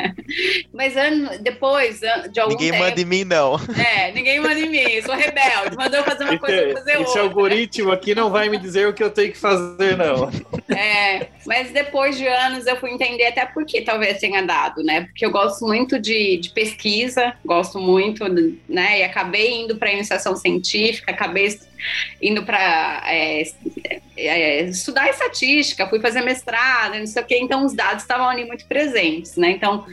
Mas ano, depois de algum Ninguém tempo... manda em mim, não. É, ninguém manda em mim, sou rebelde. Mandou fazer uma coisa, esse, fazer outra. Esse algoritmo aqui não vai me dizer o que eu tenho que fazer, não. É, mas depois de anos eu fui entender até por que talvez tenha dado, né? Porque eu gosto muito de, de pesquisa, gosto muito, né? E acabei indo para iniciação científica, acabei indo para é, é, estudar estatística, fui fazer mestrado, não sei o quê, então os dados estavam ali muito presentes, né? Então,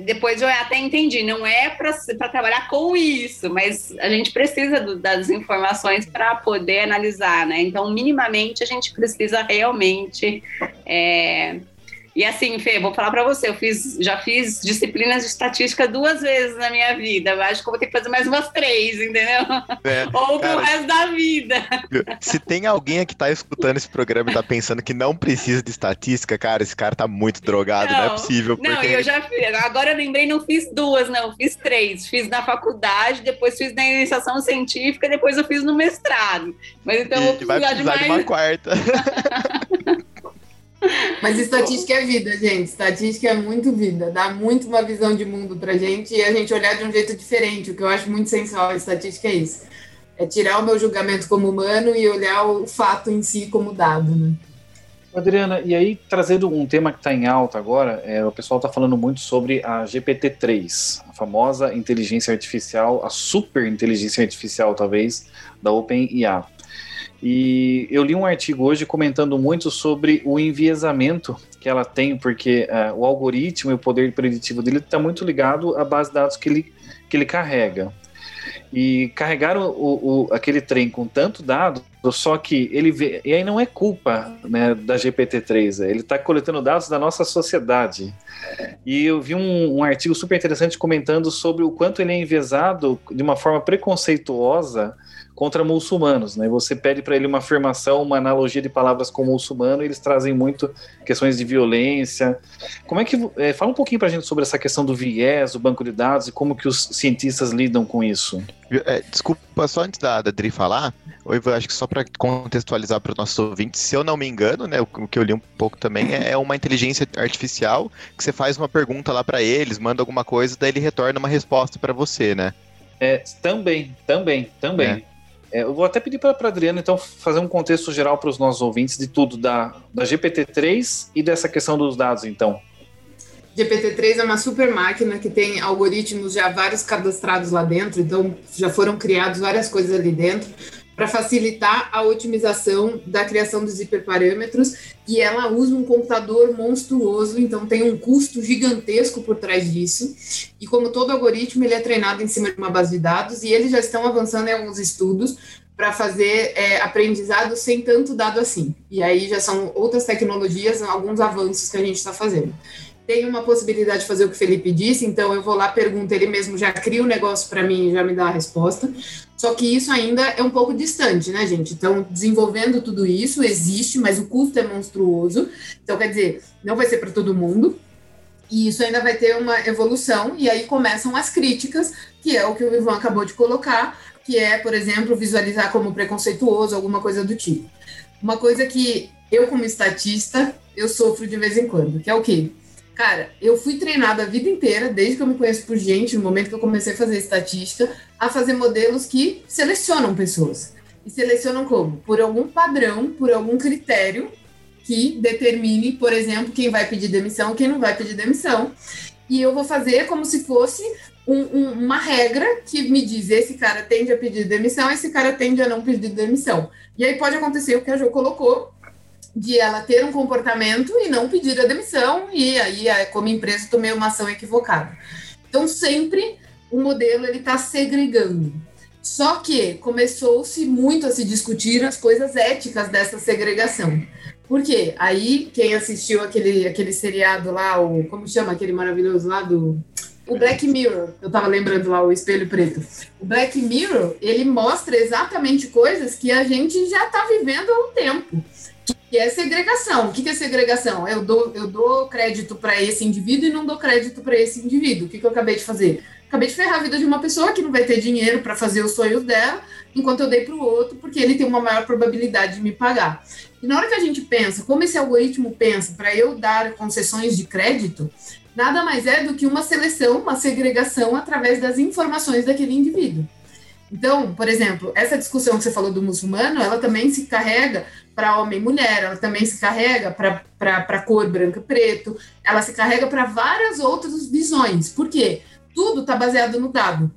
depois eu até entendi, não é para trabalhar com isso, mas a gente precisa do, das informações para poder analisar, né? Então, minimamente, a gente precisa realmente. É, e assim, Fê, vou falar para você, eu fiz, já fiz disciplinas de estatística duas vezes na minha vida. Eu acho que eu vou ter que fazer mais umas três, entendeu? É, Ou pro resto da vida. Se tem alguém que tá escutando esse programa e tá pensando que não precisa de estatística, cara, esse cara tá muito drogado, não, não é possível. Porque... Não, eu já fiz. Agora eu lembrei, não fiz duas, não, fiz três. Fiz na faculdade, depois fiz na iniciação científica, depois eu fiz no mestrado. Mas então e eu vou precisar, vai precisar de, mais... de uma quarta. Mas estatística é vida, gente. Estatística é muito vida. Dá muito uma visão de mundo pra gente e a gente olhar de um jeito diferente. O que eu acho muito sensual. Estatística é isso. É tirar o meu julgamento como humano e olhar o fato em si como dado, né? Adriana, e aí trazendo um tema que está em alta agora, é, o pessoal está falando muito sobre a GPT-3, a famosa inteligência artificial, a super inteligência artificial, talvez, da OpenIA. E eu li um artigo hoje comentando muito sobre o enviesamento que ela tem, porque uh, o algoritmo e o poder preditivo dele está muito ligado à base de dados que ele, que ele carrega. E carregar o, o, aquele trem com tanto dado só que ele vê, e aí não é culpa né, da GPT-3, ele está coletando dados da nossa sociedade. E eu vi um, um, artigo super interessante comentando sobre o quanto ele é envezado de uma forma preconceituosa contra muçulmanos, né? Você pede para ele uma afirmação, uma analogia de palavras com muçulmano, e eles trazem muito questões de violência. Como é que é, fala um pouquinho para a gente sobre essa questão do viés, do banco de dados e como que os cientistas lidam com isso? É, desculpa, só antes da, da Dri falar, eu acho que só para contextualizar para os nossos ouvintes, se eu não me engano, né, o, que eu li um pouco também é, é uma inteligência artificial que você faz uma pergunta lá para eles, manda alguma coisa, daí ele retorna uma resposta para você, né? É, também, também, também. É. É, eu vou até pedir para a Adriana, então, fazer um contexto geral para os nossos ouvintes de tudo, da, da GPT-3 e dessa questão dos dados, então. GPT-3 é uma super máquina que tem algoritmos já vários cadastrados lá dentro, então já foram criados várias coisas ali dentro para facilitar a otimização da criação dos hiperparâmetros e ela usa um computador monstruoso, então tem um custo gigantesco por trás disso. E como todo algoritmo, ele é treinado em cima de uma base de dados e eles já estão avançando em alguns estudos para fazer é, aprendizado sem tanto dado assim. E aí já são outras tecnologias, alguns avanços que a gente está fazendo tem uma possibilidade de fazer o que o Felipe disse, então eu vou lá, pergunto, ele mesmo já cria o um negócio para mim e já me dá a resposta. Só que isso ainda é um pouco distante, né, gente? Então, desenvolvendo tudo isso existe, mas o custo é monstruoso. Então, quer dizer, não vai ser para todo mundo. E isso ainda vai ter uma evolução, e aí começam as críticas, que é o que o Ivan acabou de colocar, que é, por exemplo, visualizar como preconceituoso, alguma coisa do tipo. Uma coisa que eu, como estatista, eu sofro de vez em quando, que é o quê? Cara, eu fui treinada a vida inteira, desde que eu me conheço por gente, no momento que eu comecei a fazer estatística, a fazer modelos que selecionam pessoas. E selecionam como? Por algum padrão, por algum critério que determine, por exemplo, quem vai pedir demissão, quem não vai pedir demissão. E eu vou fazer como se fosse um, um, uma regra que me diz esse cara tende a pedir demissão, esse cara tende a não pedir demissão. E aí pode acontecer o que a Jo colocou, de ela ter um comportamento e não pedir a demissão, e aí, como empresa, tomei uma ação equivocada. Então, sempre o modelo ele está segregando. Só que começou-se muito a se discutir as coisas éticas dessa segregação. Por quê? Aí, quem assistiu aquele, aquele seriado lá, o, como chama aquele maravilhoso lá do. O Black Mirror, eu tava lembrando lá o Espelho Preto. O Black Mirror, ele mostra exatamente coisas que a gente já tá vivendo há um tempo que é segregação. O que é segregação? Eu dou, eu dou crédito para esse indivíduo e não dou crédito para esse indivíduo. O que, que eu acabei de fazer? Acabei de ferrar a vida de uma pessoa que não vai ter dinheiro para fazer os sonhos dela, enquanto eu dei para o outro, porque ele tem uma maior probabilidade de me pagar. E na hora que a gente pensa, como esse algoritmo pensa para eu dar concessões de crédito, nada mais é do que uma seleção, uma segregação através das informações daquele indivíduo. Então, por exemplo, essa discussão que você falou do muçulmano, ela também se carrega para homem e mulher, ela também se carrega para cor branco e preto, ela se carrega para várias outras visões. Por quê? Tudo está baseado no dado.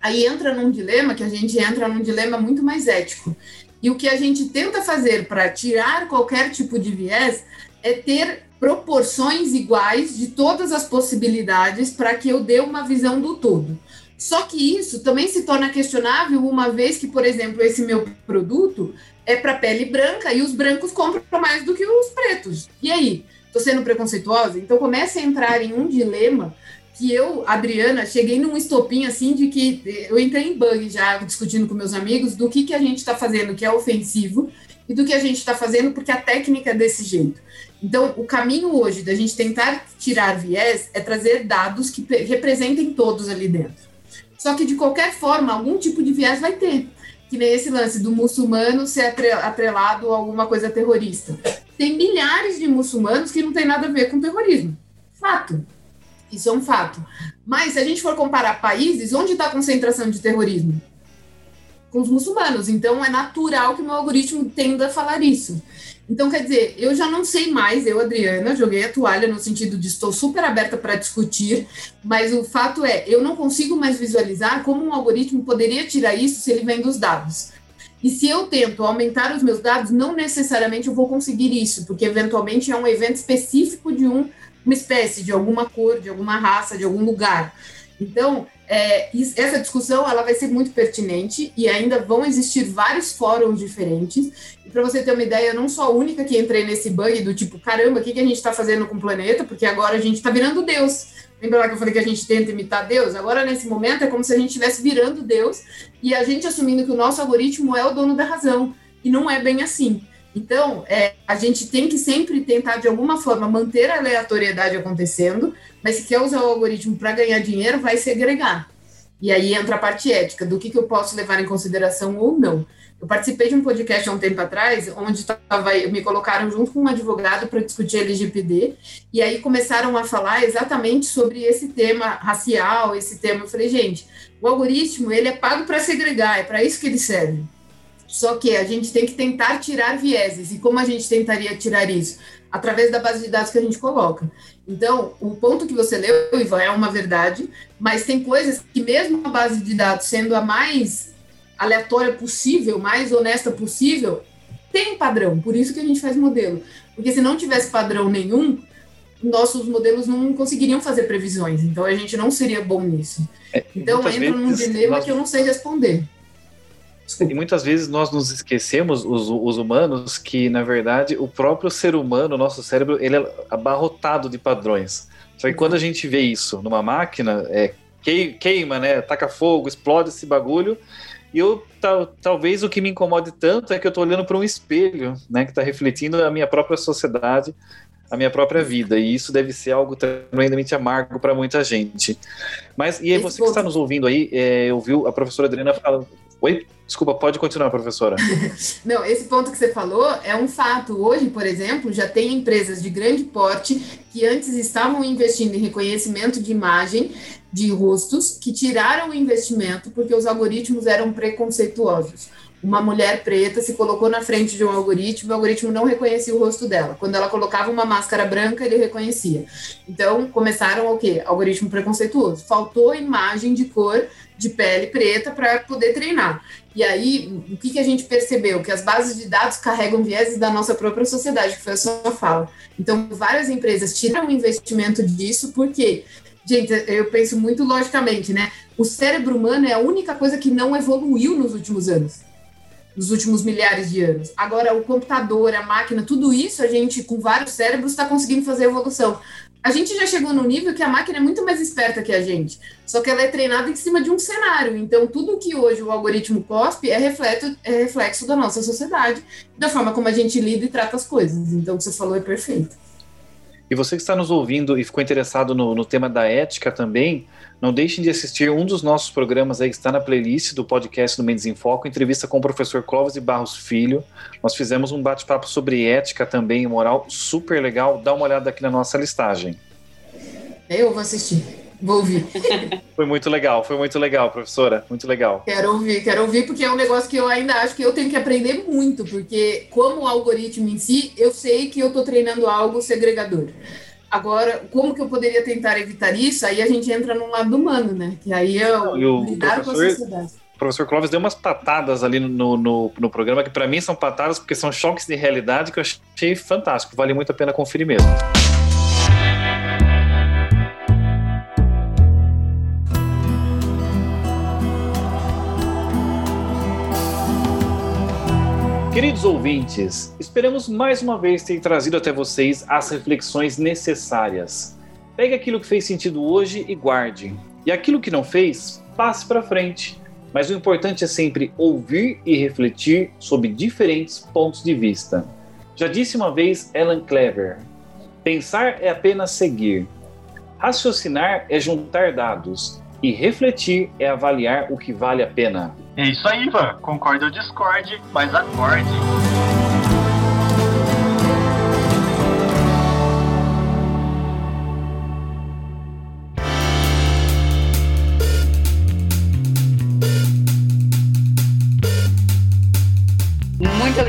Aí entra num dilema que a gente entra num dilema muito mais ético. E o que a gente tenta fazer para tirar qualquer tipo de viés é ter proporções iguais de todas as possibilidades para que eu dê uma visão do todo. Só que isso também se torna questionável uma vez que, por exemplo, esse meu produto é para pele branca e os brancos compram mais do que os pretos. E aí? Estou sendo preconceituosa? Então começa a entrar em um dilema que eu, Adriana, cheguei num estopim assim de que eu entrei em bug já discutindo com meus amigos do que, que a gente está fazendo que é ofensivo e do que a gente está fazendo porque a técnica é desse jeito. Então, o caminho hoje da gente tentar tirar viés é trazer dados que representem todos ali dentro. Só que, de qualquer forma, algum tipo de viés vai ter. Que nem esse lance do muçulmano ser atrelado a alguma coisa terrorista. Tem milhares de muçulmanos que não tem nada a ver com terrorismo. Fato. Isso é um fato. Mas, se a gente for comparar países, onde está a concentração de terrorismo? Com os muçulmanos. Então, é natural que o meu algoritmo tenda a falar isso. Então, quer dizer, eu já não sei mais, eu, Adriana, joguei a toalha no sentido de estou super aberta para discutir, mas o fato é, eu não consigo mais visualizar como um algoritmo poderia tirar isso se ele vem dos dados. E se eu tento aumentar os meus dados, não necessariamente eu vou conseguir isso, porque eventualmente é um evento específico de um, uma espécie, de alguma cor, de alguma raça, de algum lugar. Então, é, essa discussão ela vai ser muito pertinente e ainda vão existir vários fóruns diferentes. E para você ter uma ideia, eu não sou a única que entrei nesse bug do tipo, caramba, o que, que a gente está fazendo com o planeta? Porque agora a gente está virando Deus. Lembra lá que eu falei que a gente tenta imitar Deus? Agora, nesse momento, é como se a gente estivesse virando Deus e a gente assumindo que o nosso algoritmo é o dono da razão. E não é bem assim. Então, é, a gente tem que sempre tentar, de alguma forma, manter a aleatoriedade acontecendo, mas se quer usar o algoritmo para ganhar dinheiro, vai segregar. E aí entra a parte ética, do que, que eu posso levar em consideração ou não. Eu participei de um podcast há um tempo atrás, onde tava, me colocaram junto com um advogado para discutir LGPD, e aí começaram a falar exatamente sobre esse tema racial, esse tema. Eu falei, gente, o algoritmo ele é pago para segregar, é para isso que ele serve. Só que a gente tem que tentar tirar vieses. E como a gente tentaria tirar isso? Através da base de dados que a gente coloca. Então, o ponto que você leu, Ivan, é uma verdade, mas tem coisas que, mesmo a base de dados sendo a mais aleatória possível, mais honesta possível, tem padrão. Por isso que a gente faz modelo. Porque se não tivesse padrão nenhum, nossos modelos não conseguiriam fazer previsões. Então, a gente não seria bom nisso. É, então, entra num dilema nós... que eu não sei responder. E muitas vezes nós nos esquecemos, os, os, humanos, que na verdade o próprio ser humano, o nosso cérebro, ele é abarrotado de padrões. Só que quando a gente vê isso numa máquina, é, queima, né? Taca fogo, explode esse bagulho. E eu tal, talvez o que me incomode tanto é que eu estou olhando para um espelho, né? Que está refletindo a minha própria sociedade, a minha própria vida. E isso deve ser algo tremendamente amargo para muita gente. Mas, e aí, você que está nos ouvindo aí, é, ouviu a professora Adriana falando. Oi? Desculpa, pode continuar, professora. Não, esse ponto que você falou é um fato. Hoje, por exemplo, já tem empresas de grande porte que antes estavam investindo em reconhecimento de imagem de rostos, que tiraram o investimento porque os algoritmos eram preconceituosos. Uma mulher preta se colocou na frente de um algoritmo, o algoritmo não reconhecia o rosto dela. Quando ela colocava uma máscara branca, ele reconhecia. Então, começaram o quê? Algoritmo preconceituoso. Faltou imagem de cor de pele preta para poder treinar. E aí, o que, que a gente percebeu? Que as bases de dados carregam vieses da nossa própria sociedade, que foi a sua fala. Então, várias empresas tiram o investimento disso, porque, gente, eu penso muito logicamente, né? O cérebro humano é a única coisa que não evoluiu nos últimos anos. Nos últimos milhares de anos. Agora, o computador, a máquina, tudo isso, a gente, com vários cérebros, está conseguindo fazer evolução a gente já chegou no nível que a máquina é muito mais esperta que a gente. Só que ela é treinada em cima de um cenário. Então, tudo que hoje o algoritmo cospe é reflexo, é reflexo da nossa sociedade, da forma como a gente lida e trata as coisas. Então, o que você falou é perfeito. E você que está nos ouvindo e ficou interessado no, no tema da ética também, não deixem de assistir um dos nossos programas aí que está na playlist do podcast do Mendes em Foco, entrevista com o professor Clóvis Barros Filho. Nós fizemos um bate-papo sobre ética também e moral super legal. Dá uma olhada aqui na nossa listagem. Eu vou assistir. Vou ouvir. Foi muito legal, foi muito legal, professora. Muito legal. Quero ouvir, quero ouvir, porque é um negócio que eu ainda acho que eu tenho que aprender muito, porque como algoritmo em si, eu sei que eu estou treinando algo segregador. Agora, como que eu poderia tentar evitar isso? Aí a gente entra num lado humano, né? Que aí eu o lidar com a sociedade. O professor Clóvis deu umas patadas ali no, no, no programa, que para mim são patadas porque são choques de realidade que eu achei fantástico. Vale muito a pena conferir mesmo. Queridos ouvintes, esperamos mais uma vez ter trazido até vocês as reflexões necessárias. Pegue aquilo que fez sentido hoje e guarde. E aquilo que não fez, passe para frente. Mas o importante é sempre ouvir e refletir sobre diferentes pontos de vista. Já disse uma vez Ellen Clever: pensar é apenas seguir. Raciocinar é juntar dados. E refletir é avaliar o que vale a pena. É isso aí, Ivan. Concordo ou discorde, mas acorde.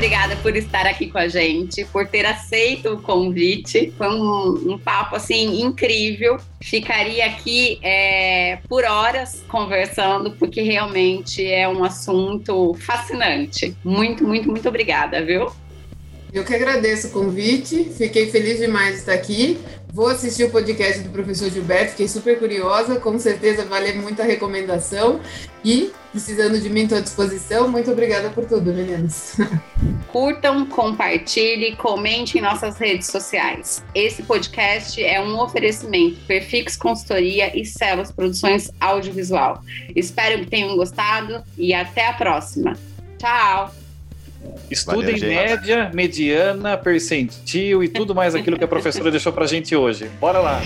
Obrigada por estar aqui com a gente, por ter aceito o convite. Foi um, um papo assim incrível. Ficaria aqui é, por horas conversando, porque realmente é um assunto fascinante. Muito, muito, muito obrigada, viu? Eu que agradeço o convite, fiquei feliz demais de estar aqui. Vou assistir o podcast do professor Gilberto, fiquei super curiosa, com certeza vale muito a recomendação. E, precisando de mim, estou à disposição. Muito obrigada por tudo, meninos. Curtam, compartilhe, comente em nossas redes sociais. Esse podcast é um oferecimento Perfix Consultoria e Celos Produções Audiovisual. Espero que tenham gostado e até a próxima. Tchau! Estudem Valeu, média, mediana, percentil e tudo mais aquilo que a professora deixou pra gente hoje. Bora lá!